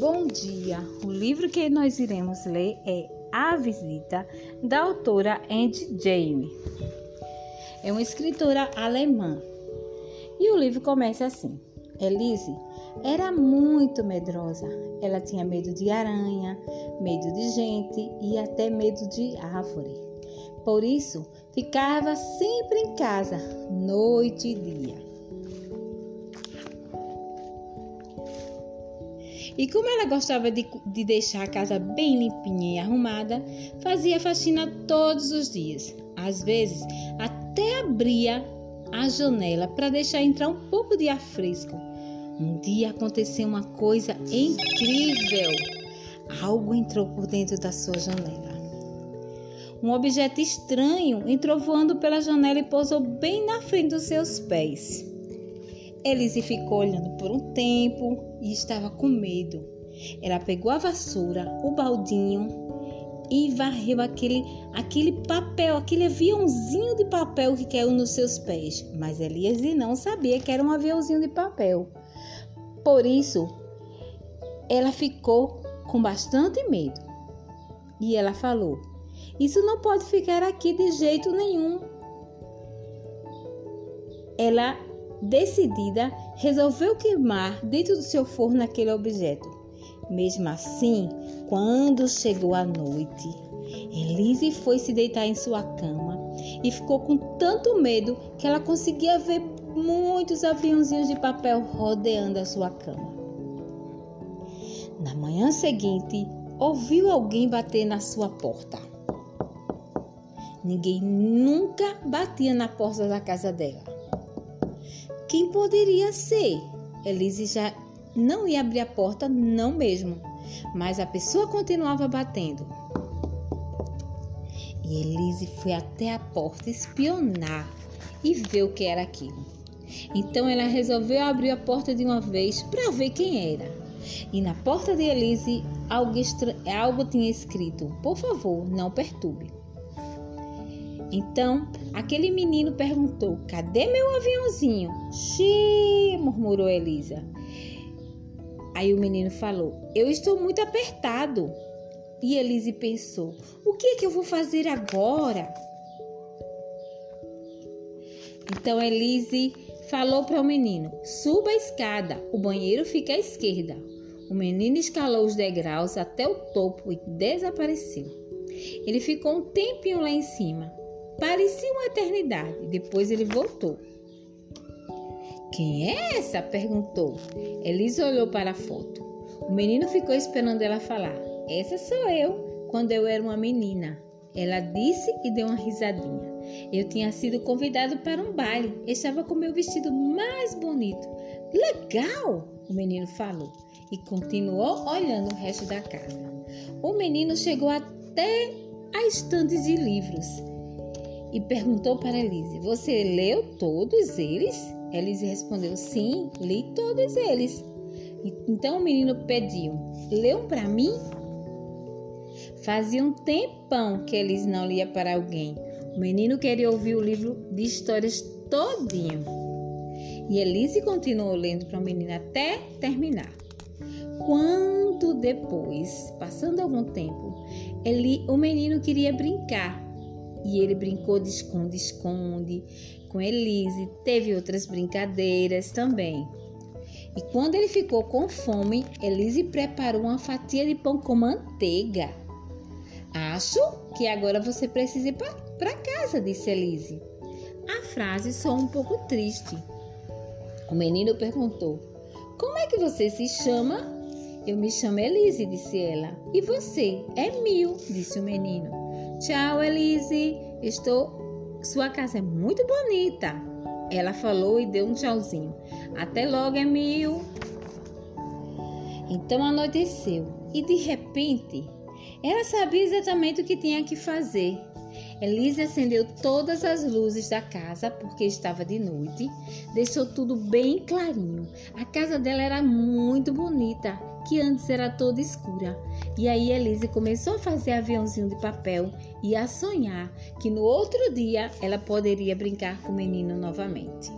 Bom dia! O livro que nós iremos ler é A Visita, da autora Andy Jaime. É uma escritora alemã. E o livro começa assim: Elise era muito medrosa. Ela tinha medo de aranha, medo de gente e até medo de árvore. Por isso, ficava sempre em casa, noite e dia. E como ela gostava de, de deixar a casa bem limpinha e arrumada, fazia faxina todos os dias. Às vezes, até abria a janela para deixar entrar um pouco de ar fresco. Um dia aconteceu uma coisa incrível. Algo entrou por dentro da sua janela. Um objeto estranho entrou voando pela janela e pousou bem na frente dos seus pés. Elise ficou olhando por um tempo e estava com medo. Ela pegou a vassoura, o baldinho e varreu aquele, aquele papel, aquele aviãozinho de papel que caiu nos seus pés. Mas Elise não sabia que era um aviãozinho de papel. Por isso, ela ficou com bastante medo. E ela falou: Isso não pode ficar aqui de jeito nenhum. Ela Decidida, resolveu queimar dentro do seu forno aquele objeto. Mesmo assim, quando chegou a noite, Elise foi se deitar em sua cama e ficou com tanto medo que ela conseguia ver muitos aviãozinhos de papel rodeando a sua cama. Na manhã seguinte, ouviu alguém bater na sua porta. Ninguém nunca batia na porta da casa dela. Quem poderia ser? Elise já não ia abrir a porta, não mesmo. Mas a pessoa continuava batendo. E Elise foi até a porta espionar e ver o que era aquilo. Então ela resolveu abrir a porta de uma vez para ver quem era. E na porta de Elise algo, algo tinha escrito: Por favor, não perturbe. Então, aquele menino perguntou: Cadê meu aviãozinho? Xiii, murmurou Elisa. Aí o menino falou: Eu estou muito apertado. E Elise pensou: O que é que eu vou fazer agora? Então Elise falou para o menino: Suba a escada, o banheiro fica à esquerda. O menino escalou os degraus até o topo e desapareceu. Ele ficou um tempinho lá em cima. Parecia uma eternidade. Depois ele voltou. Quem é essa? perguntou. Elisa olhou para a foto. O menino ficou esperando ela falar. Essa sou eu, quando eu era uma menina. Ela disse e deu uma risadinha. Eu tinha sido convidado para um baile. Estava com meu vestido mais bonito. Legal! O menino falou e continuou olhando o resto da casa. O menino chegou até a estante de livros e perguntou para Elise: Você leu todos eles? Elise respondeu: Sim, li todos eles. Então o menino pediu: Leu para mim? Fazia um tempão que Elise não lia para alguém. O menino queria ouvir o livro de histórias todinho. E Elise continuou lendo para o menino até terminar. Quando depois, passando algum tempo, ele, o menino queria brincar e ele brincou de esconde-esconde com Elise, teve outras brincadeiras também. E quando ele ficou com fome, Elise preparou uma fatia de pão com manteiga. Acho que agora você precisa ir para casa, disse Elise. A frase soou um pouco triste. O menino perguntou: Como é que você se chama? Eu me chamo Elise, disse ela. E você? É Mil, disse o menino. Tchau, Elise. Estou. Sua casa é muito bonita. Ela falou e deu um tchauzinho. Até logo, Emil. Então anoiteceu e de repente ela sabia exatamente o que tinha que fazer. Elise acendeu todas as luzes da casa porque estava de noite, deixou tudo bem clarinho. A casa dela era muito bonita que antes era toda escura. E aí Elise começou a fazer aviãozinho de papel e a sonhar que no outro dia ela poderia brincar com o menino novamente.